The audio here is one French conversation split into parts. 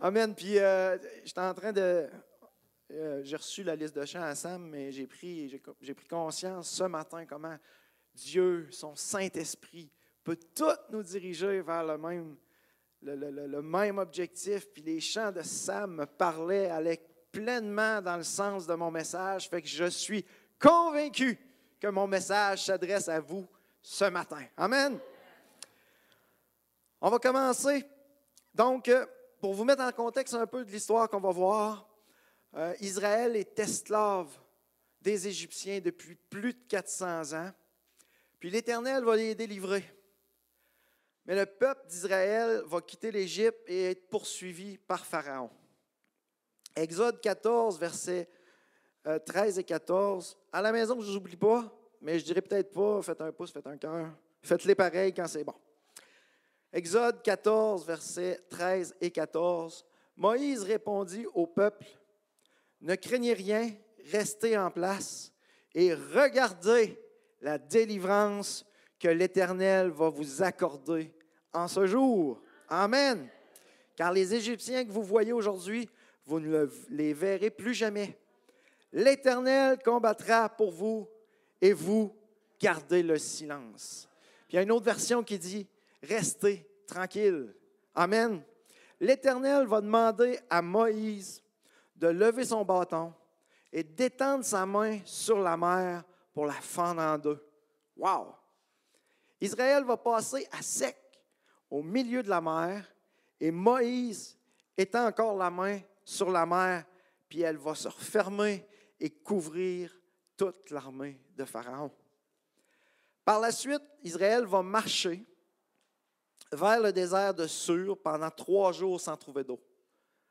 Amen. Puis euh, j'étais en train de. euh, j'ai reçu la liste de chants à Sam, mais j'ai pris, j'ai, pris conscience ce matin comment Dieu, son Saint-Esprit, peut tout nous diriger vers le même, le même objectif. Puis les chants de Sam me parlaient, allaient pleinement dans le sens de mon message. Fait que je suis convaincu que mon message s'adresse à vous ce matin. Amen. On va commencer. Donc, euh, pour vous mettre en contexte un peu de l'histoire qu'on va voir, euh, Israël est esclave des Égyptiens depuis plus de 400 ans. Puis l'Éternel va les délivrer. Mais le peuple d'Israël va quitter l'Égypte et être poursuivi par Pharaon. Exode 14, versets euh, 13 et 14. À la maison, je ne vous oublie pas, mais je dirais peut-être pas, faites un pouce, faites un cœur. Faites-les pareil quand c'est bon. Exode 14, versets 13 et 14. Moïse répondit au peuple, Ne craignez rien, restez en place et regardez la délivrance que l'Éternel va vous accorder en ce jour. Amen. Car les Égyptiens que vous voyez aujourd'hui, vous ne le- les verrez plus jamais. L'Éternel combattra pour vous et vous gardez le silence. Puis il y a une autre version qui dit Restez tranquille. Amen. L'Éternel va demander à Moïse de lever son bâton et d'étendre sa main sur la mer pour la fendre en deux. Wow! Israël va passer à sec au milieu de la mer et Moïse étend encore la main sur la mer, puis elle va se refermer et couvrir toute l'armée de Pharaon. Par la suite, Israël va marcher vers le désert de Sur pendant trois jours sans trouver d'eau.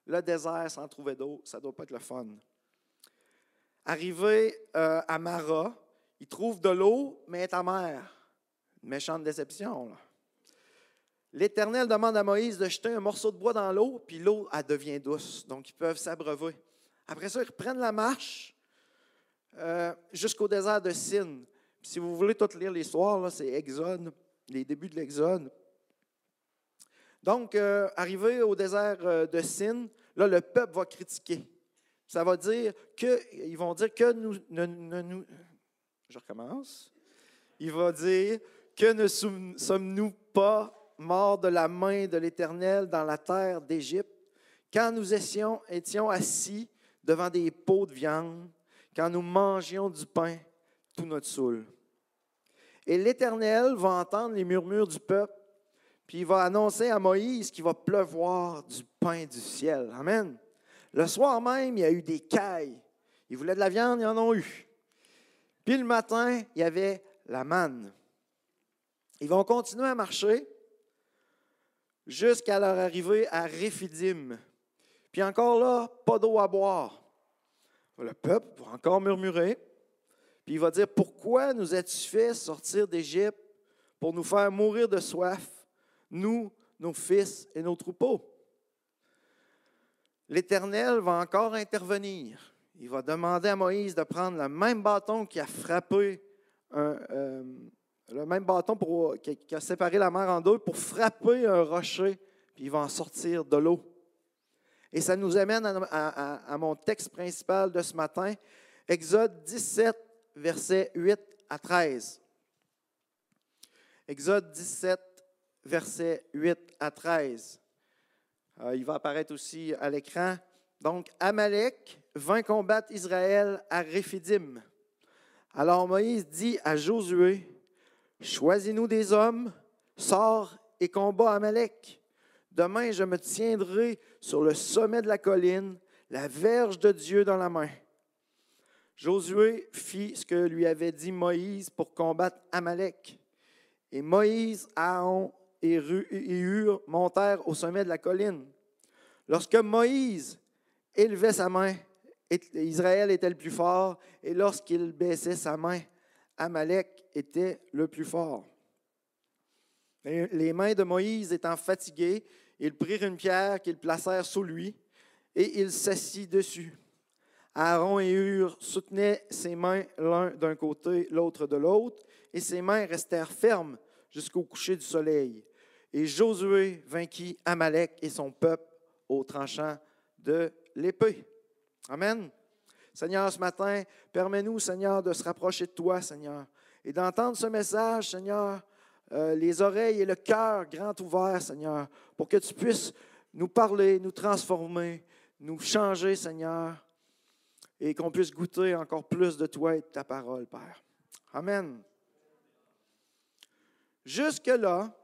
Le désert sans trouver d'eau, ça ne doit pas être le fun. Arrivé euh, à Mara, il trouve de l'eau, mais est amère. Une méchante déception. L'Éternel demande à Moïse de jeter un morceau de bois dans l'eau, puis l'eau, elle devient douce. Donc, ils peuvent s'abreuver. Après ça, ils reprennent la marche euh, jusqu'au désert de Sin. Si vous voulez tout lire l'histoire, c'est Exode, les débuts de l'Exode. Donc, euh, arrivé au désert euh, de Sin, là, le peuple va critiquer. Ça va dire que, ils vont dire que nous, ne, je recommence. Il va dire que ne sommes-nous pas morts de la main de l'Éternel dans la terre d'Égypte, quand nous étions, étions assis devant des pots de viande, quand nous mangions du pain tout notre saoul. Et l'Éternel va entendre les murmures du peuple, puis il va annoncer à Moïse qu'il va pleuvoir du pain du ciel. Amen. Le soir même, il y a eu des cailles. Ils voulaient de la viande, ils en ont eu. Puis le matin, il y avait la manne. Ils vont continuer à marcher jusqu'à leur arrivée à Réphidim. Puis encore là, pas d'eau à boire. Le peuple va encore murmurer. Puis il va dire, pourquoi nous as-tu fait sortir d'Égypte pour nous faire mourir de soif, nous, nos fils et nos troupeaux? L'Éternel va encore intervenir. Il va demander à Moïse de prendre le même bâton qui a frappé, euh, le même bâton qui, a séparé la mer en deux pour frapper un rocher, puis il va en sortir de l'eau. Et ça nous amène à, à- à mon texte principal de ce matin, Exode 17, versets 8 à 13. Exode 17, versets 8 à 13. Euh, il va apparaître aussi à l'écran. Donc, Amalek vint combattre Israël à Réphidim. Alors Moïse dit à Josué, Choisis-nous des hommes, sors et combat Amalek. Demain, je me tiendrai sur le sommet de la colline, la verge de Dieu dans la main. Josué fit ce que lui avait dit Moïse pour combattre Amalek. Et Moïse, Aaron et Hur montèrent au sommet de la colline. Lorsque Moïse élevait sa main, Israël était le plus fort, et lorsqu'il baissait sa main, Amalek était le plus fort. Les mains de Moïse étant fatiguées, ils prirent une pierre qu'ils placèrent sous lui, et il s'assit dessus. Aaron et Hur soutenaient ses mains l'un d'un côté, l'autre de l'autre, et ses mains restèrent fermes jusqu'au coucher du soleil. Et Josué vainquit Amalek et son peuple au tranchant de l'épée. Amen. Seigneur, ce matin, permets-nous, Seigneur, de se rapprocher de toi, Seigneur, et d'entendre ce message, Seigneur, euh, les oreilles et le cœur grand ouverts, Seigneur, pour que tu puisses nous parler, nous transformer, nous changer, Seigneur, et qu'on puisse goûter encore plus de toi et de ta parole, Père. Amen. Jusque-là,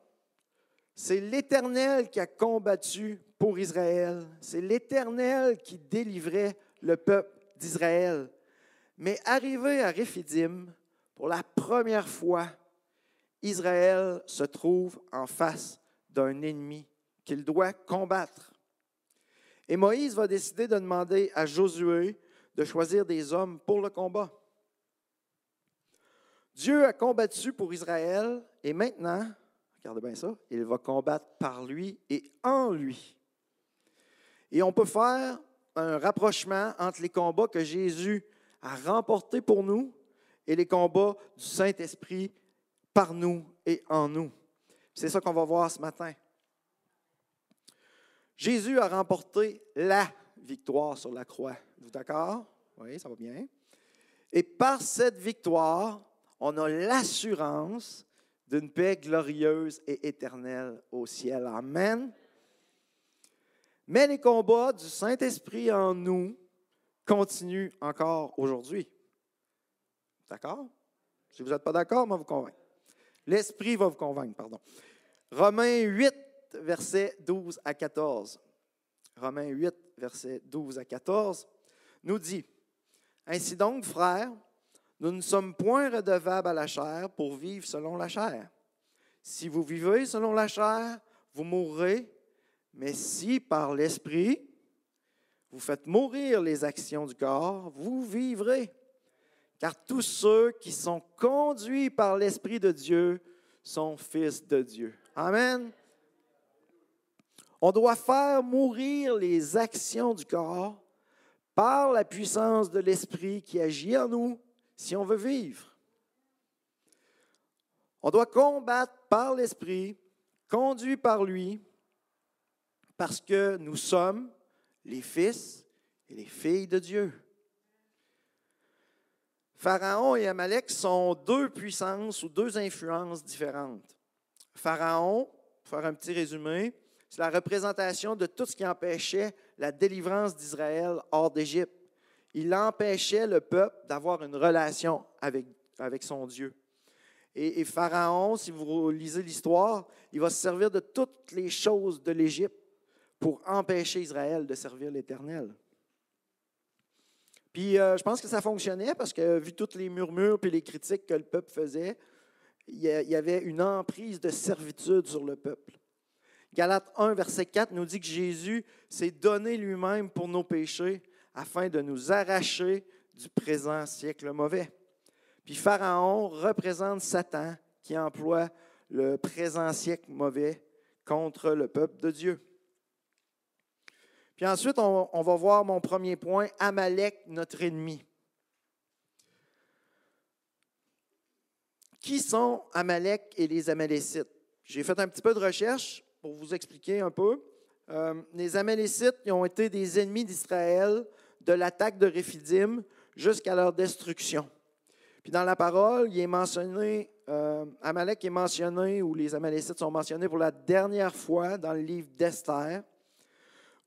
c'est l'Éternel qui a combattu pour Israël. C'est l'Éternel qui délivrait le peuple d'Israël. Mais arrivé à Réphidim, pour la première fois, Israël se trouve en face d'un ennemi qu'il doit combattre. Et Moïse va décider de demander à Josué de choisir des hommes pour le combat. Dieu a combattu pour Israël et maintenant, regardez bien ça, il va combattre par lui et en lui. Et on peut faire un rapprochement entre les combats que Jésus a remportés pour nous et les combats du Saint-Esprit par nous et en nous. C'est ça qu'on va voir ce matin. Jésus a remporté la victoire sur la croix. Vous d'accord? Oui, ça va bien. Et par cette victoire, on a l'assurance d'une paix glorieuse et éternelle au ciel. Amen. Mais les combats du Saint-Esprit en nous continuent encore aujourd'hui. D'accord? Si vous n'êtes pas d'accord, moi vous convaincre. L'Esprit va vous convaincre, pardon. Romains 8, versets 12 à 14. Romains 8, versets 12 à 14, nous dit Ainsi donc, frères, nous ne sommes point redevables à la chair pour vivre selon la chair. Si vous vivez selon la chair, vous mourrez, mais si par l'Esprit, vous faites mourir les actions du corps, vous vivrez. Car tous ceux qui sont conduits par l'Esprit de Dieu sont fils de Dieu. Amen. On doit faire mourir les actions du corps par la puissance de l'Esprit qui agit en nous si on veut vivre. On doit combattre par l'Esprit, conduit par lui, parce que nous sommes les fils et les filles de Dieu. Pharaon et Amalek sont deux puissances ou deux influences différentes. Pharaon, pour faire un petit résumé, c'est la représentation de tout ce qui empêchait la délivrance d'Israël hors d'Égypte. Il empêchait le peuple d'avoir une relation avec, son Dieu. Et, Pharaon, si vous lisez l'histoire, il va se servir de toutes les choses de l'Égypte pour empêcher Israël de servir l'Éternel. Puis euh, je pense que ça fonctionnait parce que vu toutes les murmures et les critiques que le peuple faisait, il y avait une emprise de servitude sur le peuple. Galates 1, verset 4 nous dit que Jésus s'est donné lui-même pour nos péchés afin de nous arracher du présent siècle mauvais. Puis Pharaon représente Satan qui emploie le présent siècle mauvais contre le peuple de Dieu. Puis ensuite, on, va voir mon premier point, Amalek, notre ennemi. Qui sont Amalek et les Amalécites? J'ai fait un petit peu de recherche pour vous expliquer un peu. Euh, les Amalécites ont été des ennemis d'Israël de l'attaque de Réphidim jusqu'à leur destruction. Puis dans la parole, il est mentionné, euh, Amalek est mentionné, ou les Amalécites sont mentionnés pour la dernière fois dans le livre d'Esther,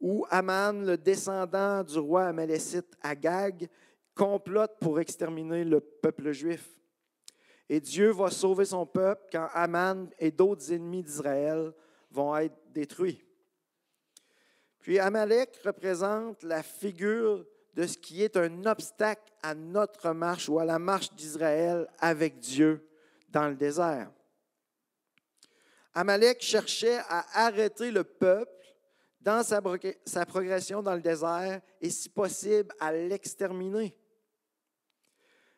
où Aman, le descendant du roi Amalécite Agag, complote pour exterminer le peuple juif. Et Dieu va sauver son peuple quand Aman et d'autres ennemis d'Israël vont être détruits. Puis Amalek représente la figure de ce qui est un obstacle à notre marche ou à la marche d'Israël avec Dieu dans le désert. Amalek cherchait à arrêter le peuple dans sa, progression dans le désert et, si possible, à l'exterminer.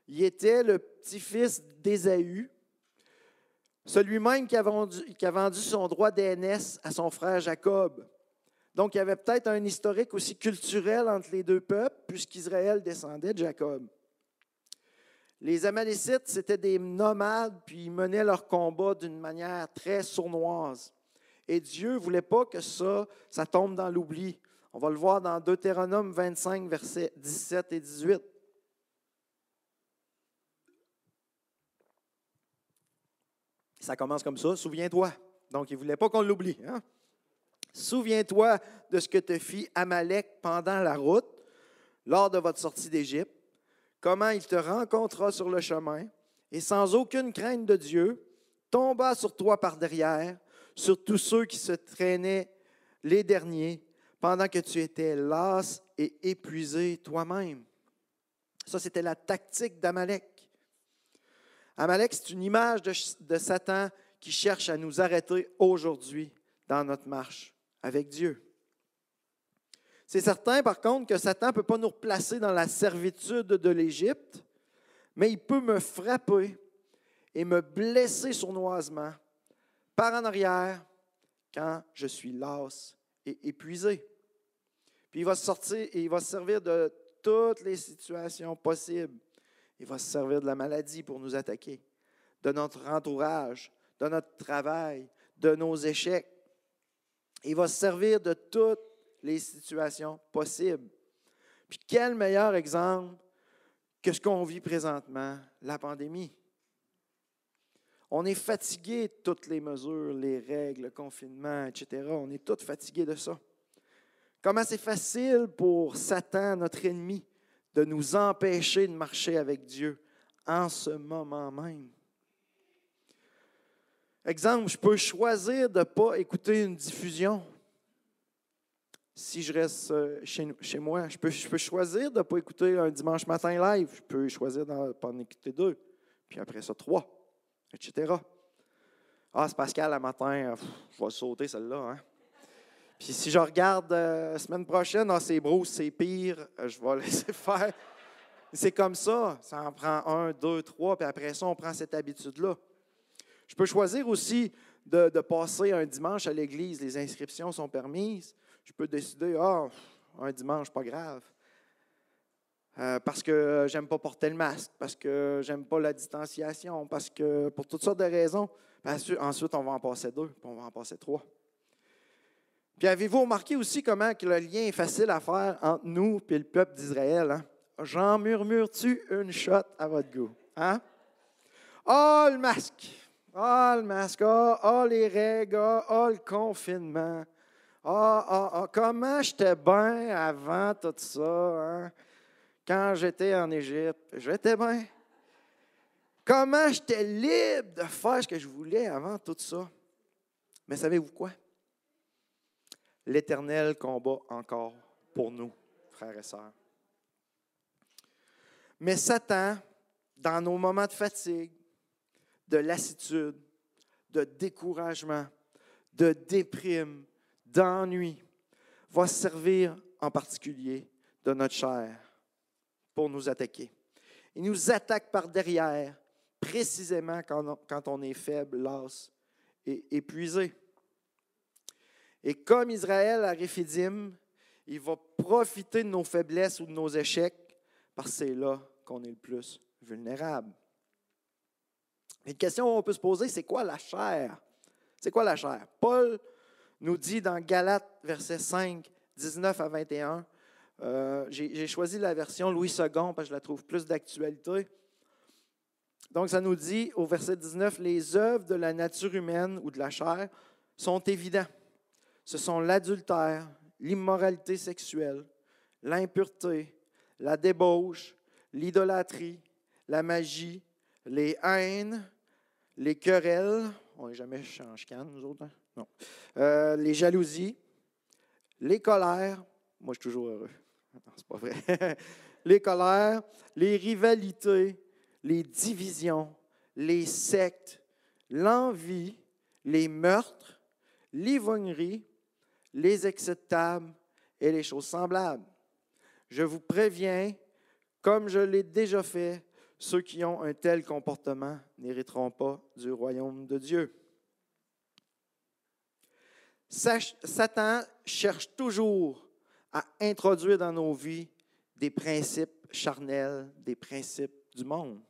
Il était le petit-fils d'Ésaü, celui-même qui, qui, a vendu son droit d'aînesse à son frère Jacob. Donc, il y avait peut-être un historique aussi culturel entre les deux peuples, puisqu'Israël descendait de Jacob. Les Amalécites, c'était des nomades, puis ils menaient leur combat d'une manière très sournoise. Et Dieu ne voulait pas que ça, ça tombe dans l'oubli. On va le voir dans Deutéronome 25, versets 17 et 18. Ça commence comme ça, souviens-toi. Donc, il ne voulait pas qu'on l'oublie. Hein? Souviens-toi de ce que te fit Amalek pendant la route, lors de votre sortie d'Égypte, comment il te rencontra sur le chemin, et sans aucune crainte de Dieu, tomba sur toi par derrière, sur tous ceux qui se traînaient les derniers, pendant que tu étais las et épuisé toi-même. Ça, c'était la tactique d'Amalek. Amalek, c'est une image de, de, Satan qui cherche à nous arrêter aujourd'hui dans notre marche avec Dieu. C'est certain, par contre, que Satan ne peut pas nous replacer dans la servitude de l'Égypte, mais il peut me frapper et me blesser sournoisement par en arrière quand je suis las et épuisé. Puis il va sortir et il va se servir de toutes les situations possibles. Il va se servir de la maladie pour nous attaquer, de notre entourage, de notre travail, de nos échecs. Il va se servir de toutes les situations possibles. Puis quel meilleur exemple que ce qu'on vit présentement, la pandémie? On est fatigué de toutes les mesures, les règles, le confinement, etc. On est tous fatigués de ça. Comment c'est facile pour Satan, notre ennemi, de nous empêcher de marcher avec Dieu en ce moment même? Exemple, je peux choisir de ne pas écouter une diffusion si je reste euh, chez, chez moi. Je peux, je peux choisir de ne pas écouter un dimanche matin live. Je peux choisir de ne pas en écouter deux. Puis après ça, trois, etc. Ah, c'est Pascal, le matin, je vais sauter celle-là. Hein? Puis si je regarde la euh, semaine prochaine, ah, c'est Bruce, c'est pire, euh, je vais laisser faire. C'est comme ça. Ça en prend un, deux, trois, puis après ça, on prend cette habitude-là. Je peux choisir aussi de, passer un dimanche à l'église. Les inscriptions sont permises je peux décider, ah, un dimanche, pas grave. Euh, parce que j'aime pas porter le masque, parce que j'aime pas la distanciation, parce que pour toutes sortes de raisons. ensuite, on va en passer deux, puis on va en passer trois. Puis avez-vous remarqué aussi comment que le lien est facile à faire entre nous et le peuple d'Israël? Hein? J'en murmure-tu une shot à votre goût? Hein? Oh, le masque! Oh, le masque! Oh, oh les règles! Oh, le confinement! Ah, ah, ah, comment j'étais bien avant tout ça, hein? quand j'étais en Égypte. J'étais bien. Comment j'étais libre de faire ce que je voulais avant tout ça? Mais savez-vous quoi? L'Éternel combat encore pour nous, frères et sœurs. Mais Satan, dans nos moments de fatigue, de lassitude, de découragement, de déprime, d'ennui va servir en particulier de notre chair pour nous attaquer. Il nous attaque par derrière, précisément quand on, est faible, las et épuisé. Et comme Israël à Réphidim, il va profiter de nos faiblesses ou de nos échecs, parce que c'est là qu'on est le plus vulnérable. Une question qu'on peut se poser, c'est quoi la chair? C'est quoi la chair? Paul nous dit dans Galates, verset 5, 19 à 21, euh, j'ai choisi la version Louis II parce que je la trouve plus d'actualité. Donc, ça nous dit au verset 19, les œuvres de la nature humaine ou de la chair sont évidentes. Ce sont l'adultère, l'immoralité sexuelle, l'impureté, la débauche, l'idolâtrie, la magie, les haines, les querelles. On n'est jamais change canne, nous autres. Hein? Non. Euh, les jalousies, les colères. Moi, je suis toujours heureux. C'est pas vrai. les colères, les rivalités, les divisions, les sectes, l'envie, les meurtres, l'ivognerie, les acceptables et les choses semblables. Je vous préviens, comme je l'ai déjà fait, ceux qui ont un tel comportement n'hériteront pas du royaume de Dieu. Satan cherche toujours à introduire dans nos vies des principes charnels, des principes du monde.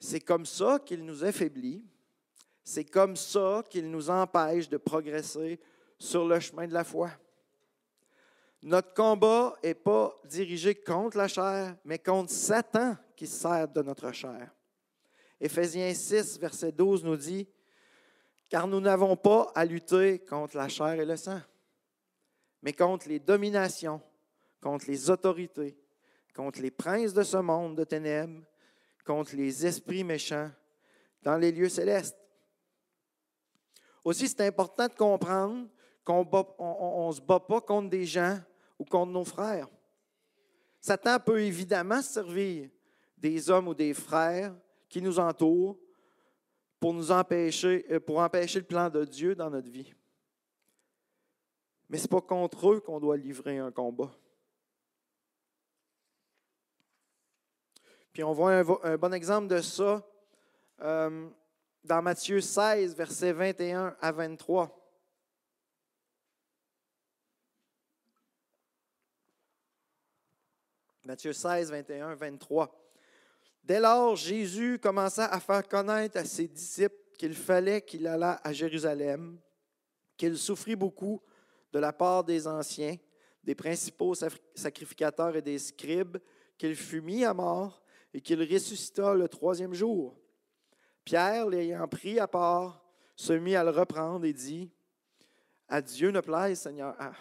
C'est comme ça qu'il nous affaiblit. C'est comme ça qu'il nous empêche de progresser sur le chemin de la foi. Notre combat n'est pas dirigé contre la chair, mais contre Satan qui sert de notre chair. Éphésiens 6, verset 12 nous dit, Car nous n'avons pas à lutter contre la chair et le sang, mais contre les dominations, contre les autorités, contre les princes de ce monde de ténèbres, contre les esprits méchants dans les lieux célestes. Aussi, c'est important de comprendre qu'on ne se bat pas contre des gens ou contre nos frères. Satan peut évidemment servir des hommes ou des frères qui nous entourent pour nous empêcher, euh, pour empêcher le plan de Dieu dans notre vie. Mais ce n'est pas contre eux qu'on doit livrer un combat. Puis on voit un, bon exemple de ça euh, dans Matthieu 16, versets 21 à 23. Matthieu 16, 21, 23. Dès lors, Jésus commença à faire connaître à ses disciples qu'il fallait qu'il allât à Jérusalem, qu'il souffrit beaucoup de la part des anciens, des principaux sacrificateurs et des scribes, qu'il fut mis à mort et qu'il ressuscita le troisième jour. Pierre, l'ayant pris à part, se mit à le reprendre et dit, À Dieu ne plaise, Seigneur. Ah,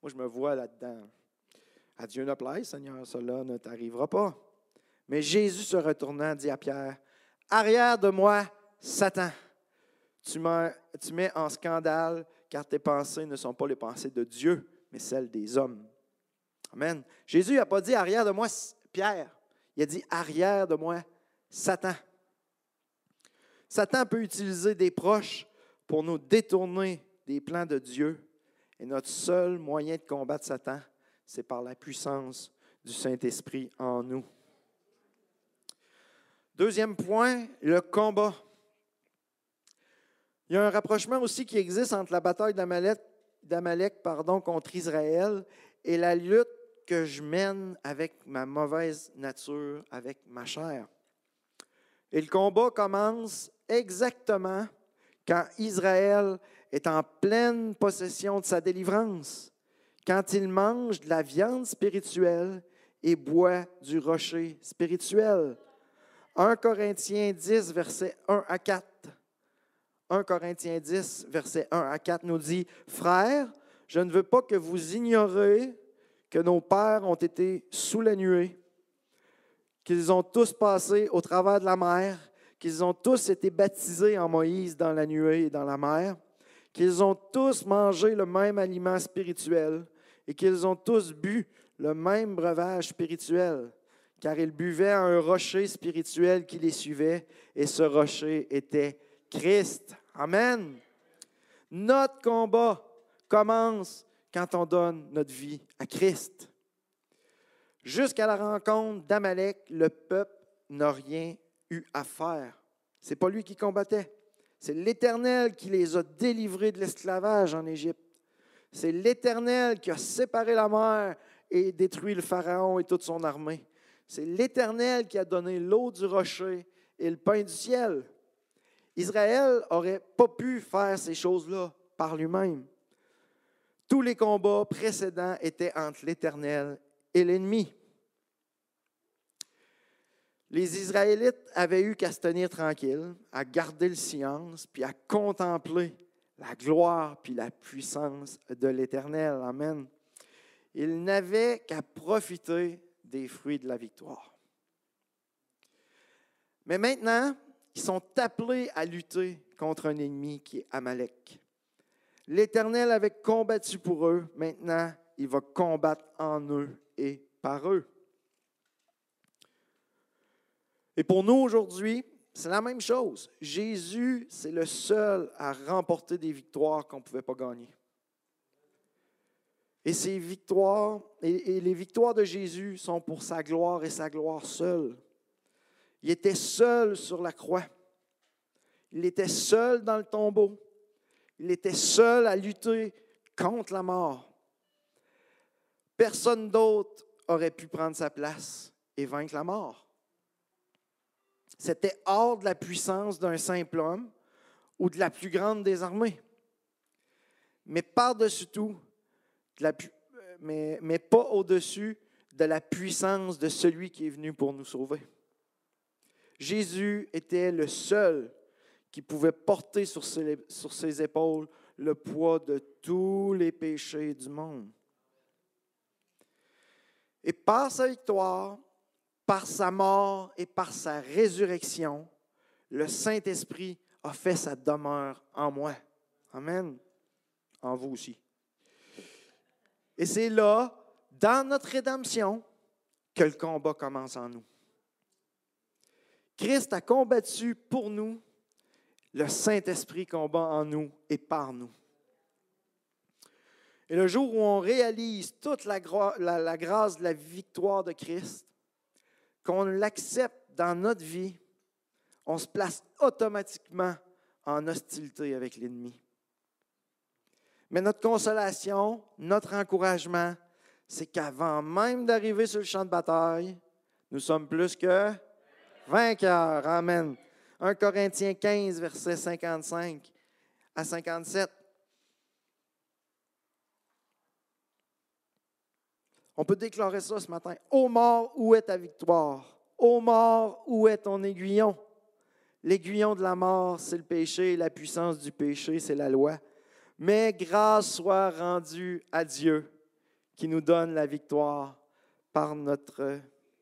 moi, je me vois là-dedans. À Dieu ne plaise, Seigneur, cela ne t'arrivera pas. Mais Jésus se retournant dit à Pierre, Arrière de moi, Satan, tu, mets en scandale, car tes pensées ne sont pas les pensées de Dieu, mais celles des hommes. Amen. Jésus n'a pas dit arrière de moi, Pierre. Il a dit arrière de moi, Satan. Satan peut utiliser des proches pour nous détourner des plans de Dieu. Et notre seul moyen de combattre Satan, c'est par la puissance du Saint-Esprit en nous. Deuxième point, le combat. Il y a un rapprochement aussi qui existe entre la bataille d'Amalek contre Israël et la lutte que je mène avec ma mauvaise nature, avec ma chair. Et le combat commence exactement quand Israël est en pleine possession de sa délivrance quand il mange de la viande spirituelle et boit du rocher spirituel. 1 Corinthiens 10, verset 1 à 4. 1 Corinthiens 10, verset 1 à 4 nous dit, Frères, je ne veux pas que vous ignorez que nos pères ont été sous la nuée, qu'ils ont tous passé au travers de la mer, qu'ils ont tous été baptisés en Moïse dans la nuée et dans la mer, qu'ils ont tous mangé le même aliment spirituel, et qu'ils ont tous bu le même breuvage spirituel, car ils buvaient un rocher spirituel qui les suivait, et ce rocher était Christ. Amen. Notre combat commence quand on donne notre vie à Christ. Jusqu'à la rencontre d'Amalek, le peuple n'a rien eu à faire. Ce n'est pas lui qui combattait. C'est l'Éternel qui les a délivrés de l'esclavage en Égypte. C'est l'Éternel qui a séparé la mer et détruit le Pharaon et toute son armée. C'est l'Éternel qui a donné l'eau du rocher et le pain du ciel. Israël n'aurait pas pu faire ces choses-là par lui-même. Tous les combats précédents étaient entre l'Éternel et l'ennemi. Les Israélites avaient eu qu'à se tenir tranquilles, à garder le silence, puis à contempler la gloire puis la puissance de l'Éternel. Amen. Ils n'avaient qu'à profiter des fruits de la victoire. Mais maintenant, ils sont appelés à lutter contre un ennemi qui est Amalek. L'Éternel avait combattu pour eux, maintenant il va combattre en eux et par eux. Et pour nous aujourd'hui, c'est la même chose. Jésus, c'est le seul à remporter des victoires qu'on ne pouvait pas gagner. Et ces victoires, et, les victoires de Jésus sont pour sa gloire et sa gloire seule. Il était seul sur la croix. Il était seul dans le tombeau. Il était seul à lutter contre la mort. Personne d'autre aurait pu prendre sa place et vaincre la mort. C'était hors de la puissance d'un simple homme ou de la plus grande des armées. Mais par-dessus tout, mais, mais pas au-dessus de la puissance de celui qui est venu pour nous sauver. Jésus était le seul qui pouvait porter sur ses, sur ses épaules le poids de tous les péchés du monde. Et par sa victoire, par sa mort et par sa résurrection, le Saint-Esprit a fait sa demeure en moi. Amen. En vous aussi. Et c'est là, dans notre rédemption, que le combat commence en nous. Christ a combattu pour nous, le Saint-Esprit combat en nous et par nous. Et le jour où on réalise toute la, grâce de la victoire de Christ, qu'on l'accepte dans notre vie, on se place automatiquement en hostilité avec l'ennemi. Mais notre consolation, notre encouragement, c'est qu'avant même d'arriver sur le champ de bataille, nous sommes plus que vainqueurs. Amen. 1 Corinthiens 15, verset 55 à 57. On peut déclarer ça ce matin. Ô mort, où est ta victoire? Ô mort, où est ton aiguillon? L'aiguillon de la mort, c'est le péché, la puissance du péché, c'est la loi. Mais grâce soit rendue à Dieu qui nous donne la victoire par notre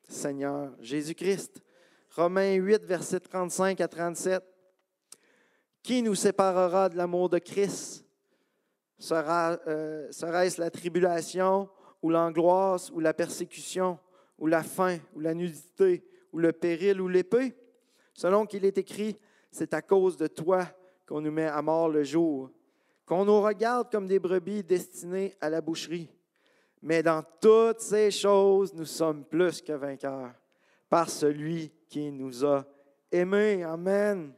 Seigneur Jésus-Christ. Romains 8, versets 35 à 37. Qui nous séparera de l'amour de Christ? Sera, euh, Serait-ce la tribulation ou l'angoisse, ou la persécution, ou la faim, ou la nudité, ou le péril, ou l'épée. Selon qu'il est écrit, c'est à cause de toi qu'on nous met à mort le jour, qu'on nous regarde comme des brebis destinées à la boucherie. Mais dans toutes ces choses, nous sommes plus que vainqueurs par celui qui nous a aimés. Amen.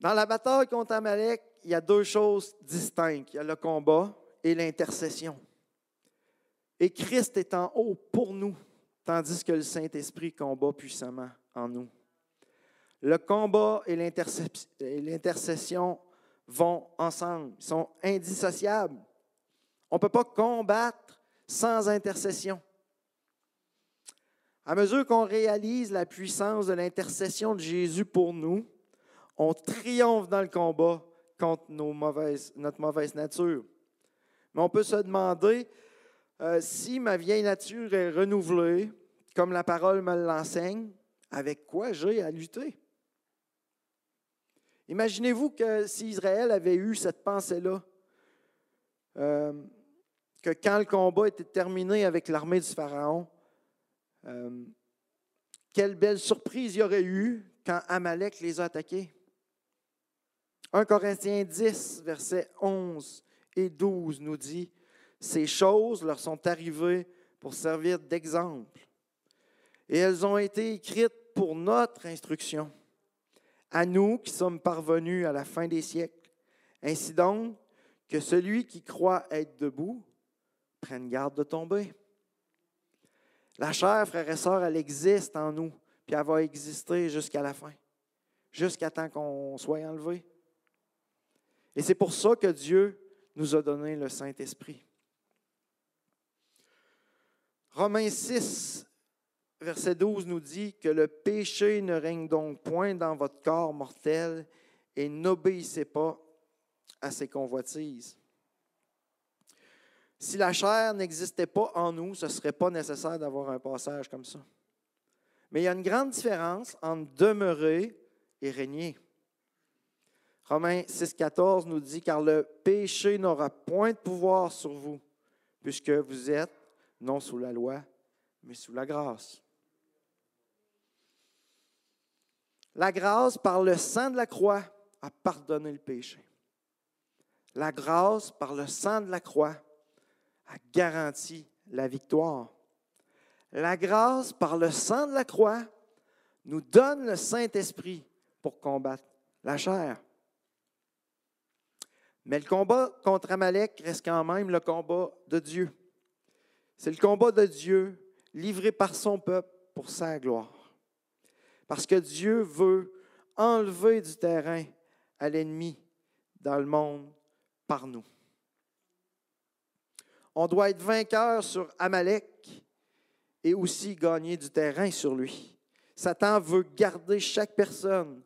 Dans la bataille contre Amalek, il y a deux choses distinctes. Il y a le combat et l'intercession. Et Christ est en haut pour nous, tandis que le Saint-Esprit combat puissamment en nous. Le combat et l'intercession vont ensemble, ils sont indissociables. On ne peut pas combattre sans intercession. À mesure qu'on réalise la puissance de l'intercession de Jésus pour nous, on triomphe dans le combat contre nos mauvaises, notre mauvaise nature. Mais on peut se demander euh, si ma vieille nature est renouvelée, comme la parole me l'enseigne, avec quoi j'ai à lutter? Imaginez-vous que si Israël avait eu cette pensée-là, euh, que quand le combat était terminé avec l'armée du Pharaon, euh, quelle belle surprise il y aurait eu quand Amalek les a attaqués? 1 Corinthiens 10, verset 11 et 12 nous dit, Ces choses leur sont arrivées pour servir d'exemple, et elles ont été écrites pour notre instruction, à nous qui sommes parvenus à la fin des siècles. Ainsi donc, que celui qui croit être debout prenne garde de tomber. La chair, frères et sœurs, elle existe en nous, puis elle va exister jusqu'à la fin, jusqu'à temps qu'on soit enlevé. Et c'est pour ça que Dieu nous a donné le Saint-Esprit. Romains 6, verset 12 nous dit que le péché ne règne donc point dans votre corps mortel et n'obéissez pas à ses convoitises. Si la chair n'existait pas en nous, ce ne serait pas nécessaire d'avoir un passage comme ça. Mais il y a une grande différence entre demeurer et régner. Romains 6,14 nous dit Car le péché n'aura point de pouvoir sur vous, puisque vous êtes non sous la loi, mais sous la grâce. La grâce, par le sang de la croix, a pardonné le péché. La grâce, par le sang de la croix, a garanti la victoire. La grâce, par le sang de la croix, nous donne le Saint-Esprit pour combattre la chair. Mais le combat contre Amalek reste quand même le combat de Dieu. C'est le combat de Dieu livré par son peuple pour sa gloire. Parce que Dieu veut enlever du terrain à l'ennemi dans le monde par nous. On doit être vainqueur sur Amalek et aussi gagner du terrain sur lui. Satan veut garder chaque personne,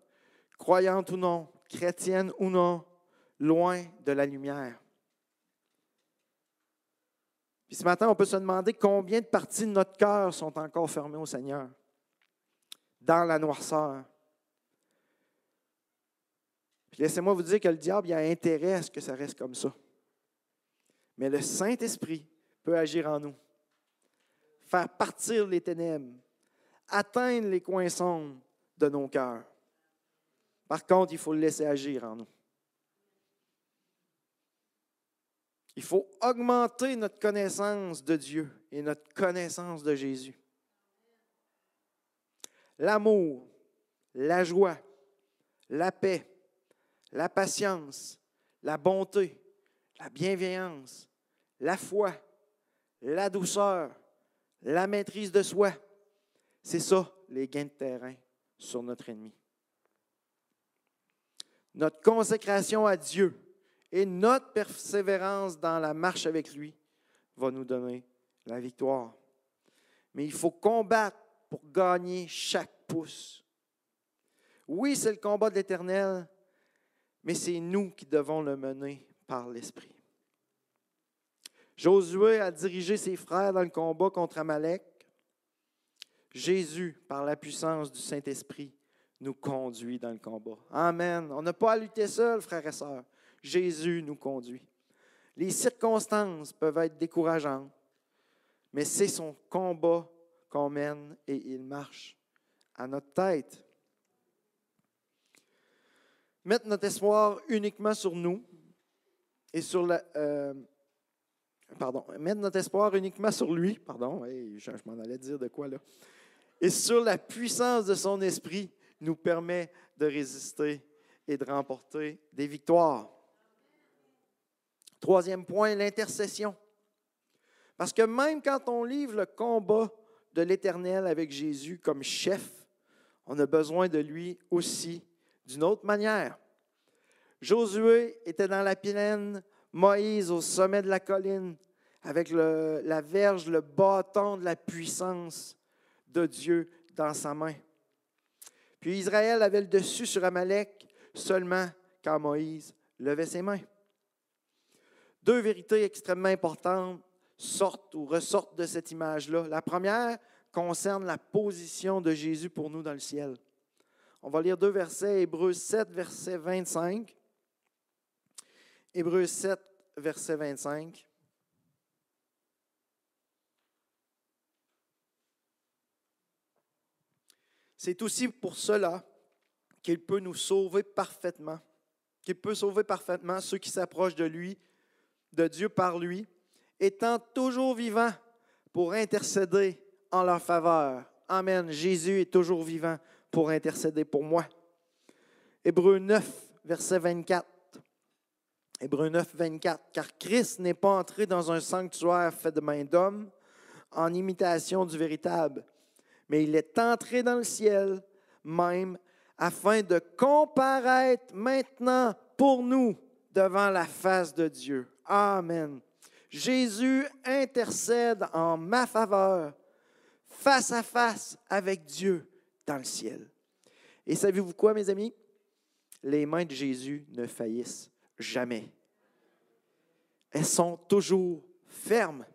croyante ou non, chrétienne ou non, loin de la lumière. Puis ce matin, on peut se demander combien de parties de notre cœur sont encore fermées au Seigneur, dans la noirceur. Puis laissez-moi vous dire que le diable a intérêt à ce que ça reste comme ça. Mais le Saint-Esprit peut agir en nous, faire partir les ténèbres, atteindre les coins sombres de nos cœurs. Par contre, il faut le laisser agir en nous. Il faut augmenter notre connaissance de Dieu et notre connaissance de Jésus. L'amour, la joie, la paix, la patience, la bonté, la bienveillance, la foi, la douceur, la maîtrise de soi. C'est ça, les gains de terrain sur notre ennemi. Notre consécration à Dieu et notre persévérance dans la marche avec lui va nous donner la victoire. Mais il faut combattre pour gagner chaque pouce. Oui, c'est le combat de l'Éternel, mais c'est nous qui devons le mener par l'Esprit. Josué a dirigé ses frères dans le combat contre Amalek. Jésus, par la puissance du Saint-Esprit, nous conduit dans le combat. Amen. On n'a pas à lutter seul, frères et sœurs. Jésus nous conduit. Les circonstances peuvent être décourageantes, mais c'est son combat qu'on mène et il marche à notre tête. Mettre notre espoir uniquement sur nous et sur la, euh, pardon, notre espoir uniquement sur lui, pardon, je, m'en allais dire de quoi là, et sur la puissance de son esprit nous permet de résister et de remporter des victoires. Troisième point, l'intercession. Parce que même quand on livre le combat de l'Éternel avec Jésus comme chef, on a besoin de lui aussi d'une autre manière. Josué était dans la plaine, Moïse au sommet de la colline, avec la verge, le bâton de la puissance de Dieu dans sa main. Puis Israël avait le dessus sur Amalek seulement quand Moïse levait ses mains. Deux vérités extrêmement importantes sortent ou ressortent de cette image-là. La première concerne la position de Jésus pour nous dans le ciel. On va lire deux versets, Hébreux 7, verset 25. Hébreux 7, verset 25. C'est aussi pour cela qu'il peut nous sauver parfaitement, qu'il peut sauver parfaitement ceux qui s'approchent de lui, de Dieu par lui, étant toujours vivant pour intercéder en leur faveur. Amen. Jésus est toujours vivant pour intercéder pour moi. Hébreu 9, verset 24. Hébreu 9, 24. Car Christ n'est pas entré dans un sanctuaire fait de main d'homme en imitation du véritable, mais il est entré dans le ciel même afin de comparaître maintenant pour nous devant la face de Dieu. Amen. Jésus intercède en ma faveur, face à face avec Dieu dans le ciel. Et savez-vous quoi, mes amis? Les mains de Jésus ne faillissent jamais. Elles sont toujours fermes.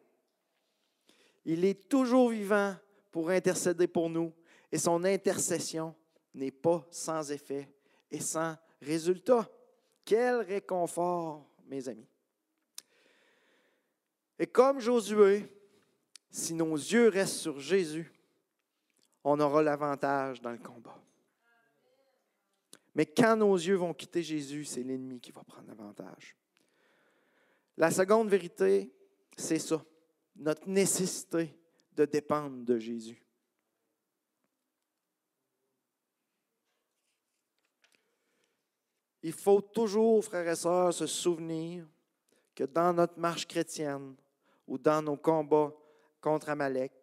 Il est toujours vivant pour intercéder pour nous et son intercession n'est pas sans effet et sans résultat. Quel réconfort, mes amis. Et comme Josué, si nos yeux restent sur Jésus, on aura l'avantage dans le combat. Mais quand nos yeux vont quitter Jésus, c'est l'ennemi qui va prendre l'avantage. La seconde vérité, c'est ça, notre nécessité de dépendre de Jésus. Il faut toujours, frères et sœurs, se souvenir que dans notre marche chrétienne ou dans nos combats contre Amalek,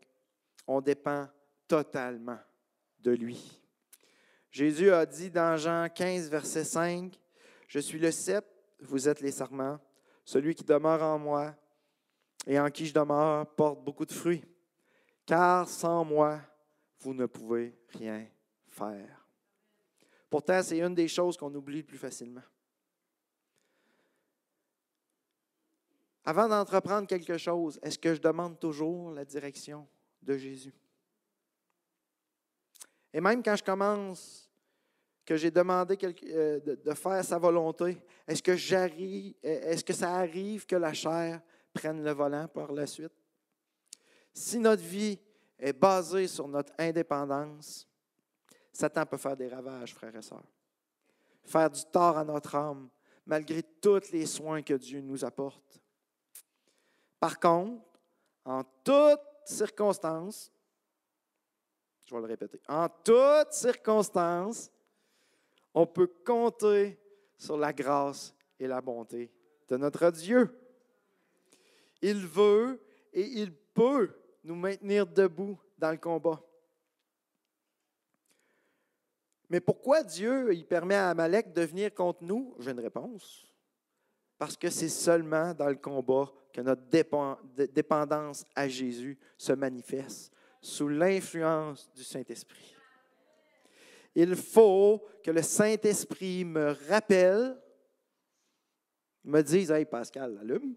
on dépend totalement de lui. Jésus a dit dans Jean 15, verset 5, Je suis le cep, vous êtes les sarments. Celui qui demeure en moi et en qui je demeure porte beaucoup de fruits, car sans moi, vous ne pouvez rien faire. Pourtant, c'est une des choses qu'on oublie le plus facilement. Avant d'entreprendre quelque chose, est-ce que je demande toujours la direction de Jésus? Et même quand je commence, que j'ai demandé euh, de faire sa volonté, est-ce que j'arrive, est-ce que ça arrive que la chair prenne le volant par la suite? Si notre vie est basée sur notre indépendance, Satan peut faire des ravages, frères et sœurs. Faire du tort à notre âme, malgré tous les soins que Dieu nous apporte. Par contre, en toutes circonstances, je vais le répéter, en toutes circonstances, on peut compter sur la grâce et la bonté de notre Dieu. Il veut et il peut nous maintenir debout dans le combat. Mais pourquoi Dieu il permet à Amalek de venir contre nous? J'ai une réponse. Parce que c'est seulement dans le combat que notre dépendance à Jésus se manifeste sous l'influence du Saint-Esprit. Il faut que le Saint-Esprit me rappelle, me dise, Hey Pascal, allume,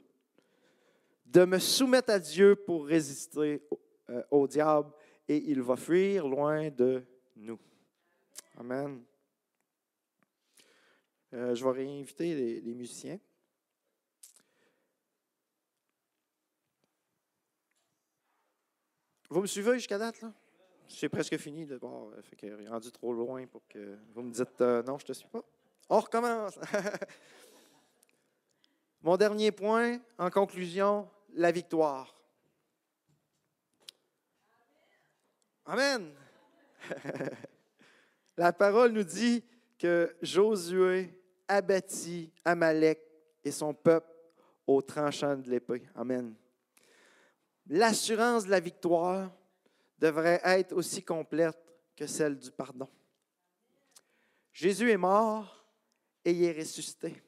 de me soumettre à Dieu pour résister euh, au, diable et il va fuir loin de nous. Amen. Euh, je vais réinviter les musiciens. Vous me suivez jusqu'à date, là? J'ai presque fini de voir. Fait que rendu trop loin pour que vous me dites euh, non, je te suis pas. On recommence. Mon dernier point, en conclusion, la victoire. Amen. la parole nous dit que Josué abattit Amalek et son peuple au tranchant de l'épée. Amen l'assurance de la victoire devrait être aussi complète que celle du pardon. Jésus est mort et il est ressuscité.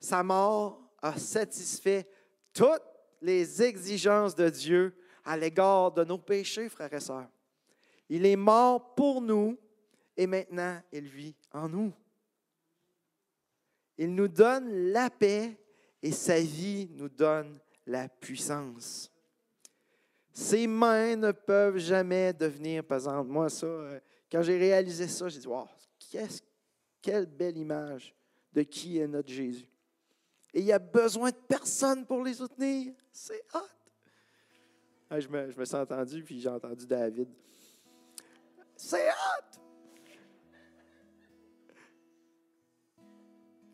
Sa mort a satisfait toutes les exigences de Dieu à l'égard de nos péchés, frères et sœurs. Il est mort pour nous et maintenant il vit en nous. Il nous donne la paix et sa vie nous donne la puissance. Ses mains ne peuvent jamais devenir pesantes. Moi, ça, euh, quand j'ai réalisé ça, j'ai dit, wow, quelle belle image de qui est notre Jésus. Et il n'y a besoin de personne pour les soutenir. C'est hot. je, me, je me suis entendu, puis j'ai entendu David. C'est hot.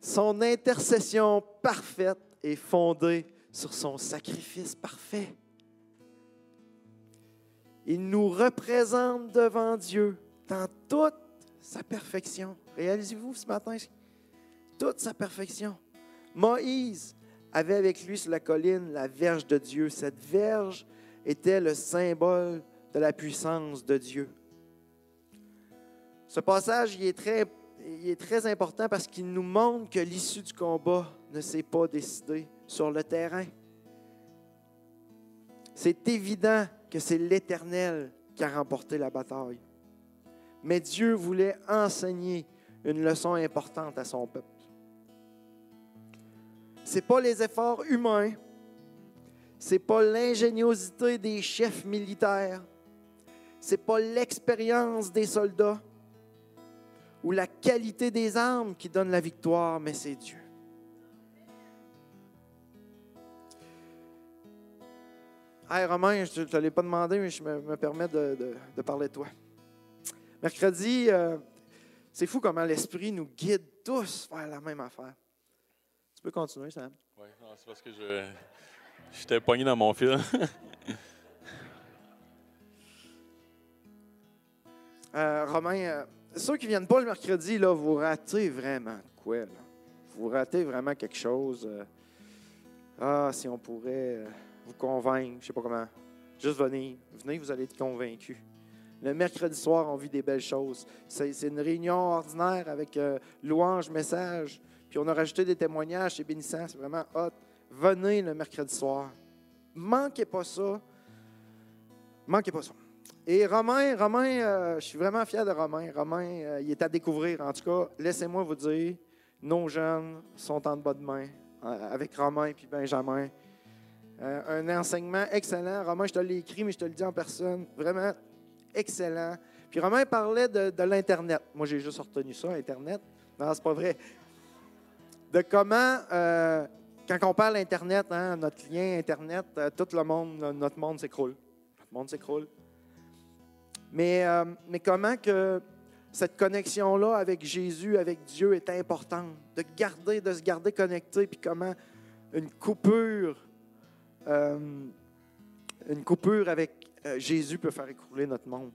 Son intercession parfaite est fondée sur son sacrifice parfait. Il nous représente devant Dieu dans toute sa perfection. Réalisez-vous ce matin, toute sa perfection. Moïse avait avec lui sur la colline la verge de Dieu. Cette verge était le symbole de la puissance de Dieu. Ce passage il est très il est très important parce qu'il nous montre que l'issue du combat ne s'est pas décidée sur le terrain. C'est évident que c'est l'Éternel qui a remporté la bataille. Mais Dieu voulait enseigner une leçon importante à son peuple. Ce n'est pas les efforts humains, ce n'est pas l'ingéniosité des chefs militaires, ce n'est pas l'expérience des soldats, ou la qualité des armes qui donne la victoire, mais c'est Dieu. Hey Romain, je ne te l'ai pas demandé, mais je me, permets de, parler de toi. Mercredi, euh, c'est fou comment l'Esprit nous guide tous vers la même affaire. Tu peux continuer, Sam? Oui, c'est parce que je, j'étais pogné dans mon fil. euh, Romain, euh, ceux qui ne viennent pas le mercredi, là, vous ratez vraiment quoi? Vous ratez vraiment quelque chose. Euh, ah, si on pourrait euh, vous convaincre, je ne sais pas comment. Juste venir. Venez, vous allez être convaincus. Le mercredi soir, on vit des belles choses. C'est une réunion ordinaire avec euh, louange, message. Puis on a rajouté des témoignages, c'est bénissant, c'est vraiment hot. venez le mercredi soir. Manquez pas ça. Manquez pas ça. Et Romain, Romain, euh, je suis vraiment fier de Romain. Romain, euh, il est à découvrir. En tout cas, laissez-moi vous dire, nos jeunes sont en bas de main euh, avec Romain et Benjamin. un enseignement excellent. Romain, je te l'ai écrit, mais je te le dis en personne. Vraiment excellent. Puis Romain parlait de, l'Internet. Moi, j'ai juste retenu ça, Internet. Non, c'est pas vrai. De comment, quand on parle Internet, hein, notre lien Internet, tout le monde, notre monde s'écroule. Notre monde s'écroule. Mais, euh, mais comment que cette connexion-là avec Jésus, avec Dieu est importante, de garder, de se garder connecté, puis comment une coupure, euh, une coupure avec euh, Jésus peut faire écrouler notre monde.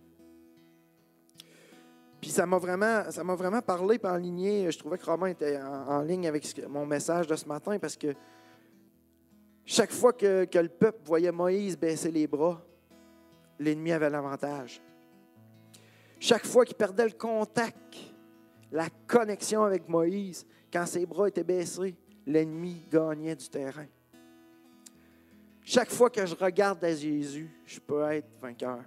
Puis ça m'a vraiment, ça m'a vraiment parlé par lignée. Je trouvais que Romain était en, ligne avec mon message de ce matin parce que chaque fois que, que le peuple voyait Moïse baisser les bras, l'ennemi avait l'avantage. Chaque fois qu'il perdait le contact, la connexion avec Moïse, quand ses bras étaient baissés, l'ennemi gagnait du terrain. Chaque fois que je regarde à Jésus, je peux être vainqueur.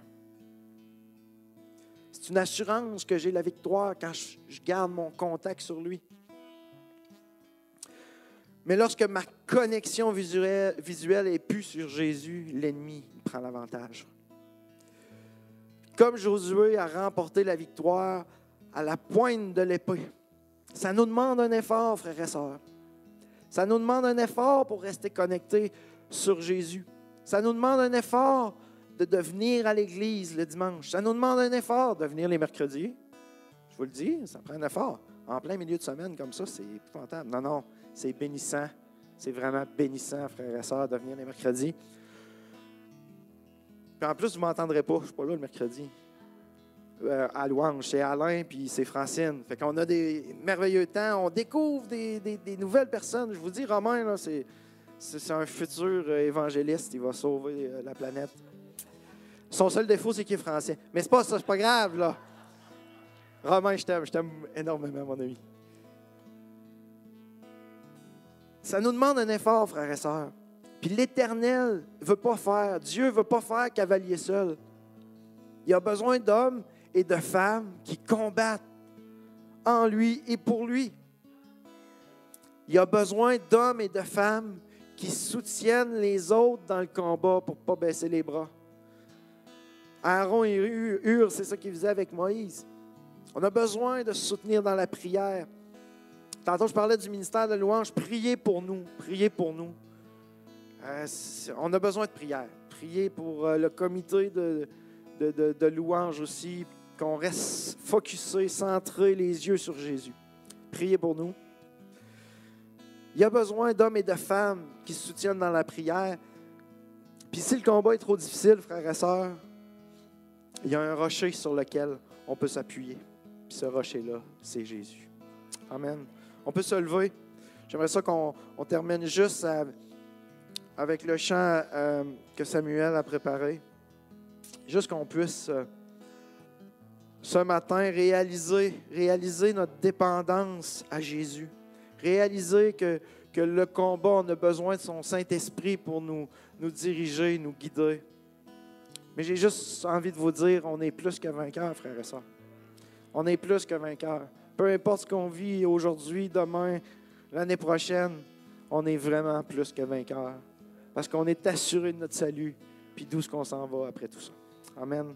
C'est une assurance que j'ai la victoire quand je garde mon contact sur lui. Mais lorsque ma connexion visuelle, est plus sur Jésus, l'ennemi prend l'avantage comme Josué a remporté la victoire à la pointe de l'épée. Ça nous demande un effort, frères et sœurs. Ça nous demande un effort pour rester connectés sur Jésus. Ça nous demande un effort de, venir à l'Église le dimanche. Ça nous demande un effort de venir les mercredis. Je vous le dis, ça prend un effort. En plein milieu de semaine comme ça, c'est épouvantable. Non, non, c'est bénissant. C'est vraiment bénissant, frères et sœurs, de venir les mercredis. Puis en plus, vous ne m'entendrez pas. Je ne suis pas là le mercredi. Euh, à Louange, c'est Alain puis c'est Francine. Fait qu'on a des merveilleux temps. On découvre des, nouvelles personnes. Je vous dis, Romain, c'est, un futur euh, évangéliste. Il va sauver euh, la planète. Son seul défaut, c'est qu'il est français. Mais c'est pas ça, c'est pas grave, là. Romain, je t'aime. Je t'aime énormément, mon ami. Ça nous demande un effort, frères et sœurs. Puis l'Éternel ne veut pas faire, Dieu veut pas faire cavalier seul. Il a besoin d'hommes et de femmes qui combattent en lui et pour lui. Il a besoin d'hommes et de femmes qui soutiennent les autres dans le combat pour ne pas baisser les bras. Aaron et Hur, c'est ça qu'ils faisaient avec Moïse. On a besoin de se soutenir dans la prière. Tantôt, je parlais du ministère de louange. Priez pour nous. Priez pour nous. Euh, on a besoin de prière. Prier pour euh, le comité de, de, louange aussi, qu'on reste focusé, centré, les yeux sur Jésus. Priez pour nous. Il y a besoin d'hommes et de femmes qui se soutiennent dans la prière. Puis si le combat est trop difficile, frères et sœurs, il y a un rocher sur lequel on peut s'appuyer. Puis ce rocher-là, c'est Jésus. Amen. On peut se lever. J'aimerais ça qu'on termine juste à avec le chant euh, que Samuel a préparé. Juste qu'on puisse euh, ce matin réaliser, réaliser notre dépendance à Jésus. Réaliser que, que le combat, on a besoin de son Saint-Esprit pour nous, nous diriger, nous guider. Mais j'ai juste envie de vous dire, on est plus que vainqueurs, frères et sœurs. On est plus que vainqueurs. Peu importe ce qu'on vit aujourd'hui, demain, l'année prochaine, on est vraiment plus que vainqueurs parce qu'on est assuré de notre salut, puis d'où ce qu'on s'en va après tout ça. Amen.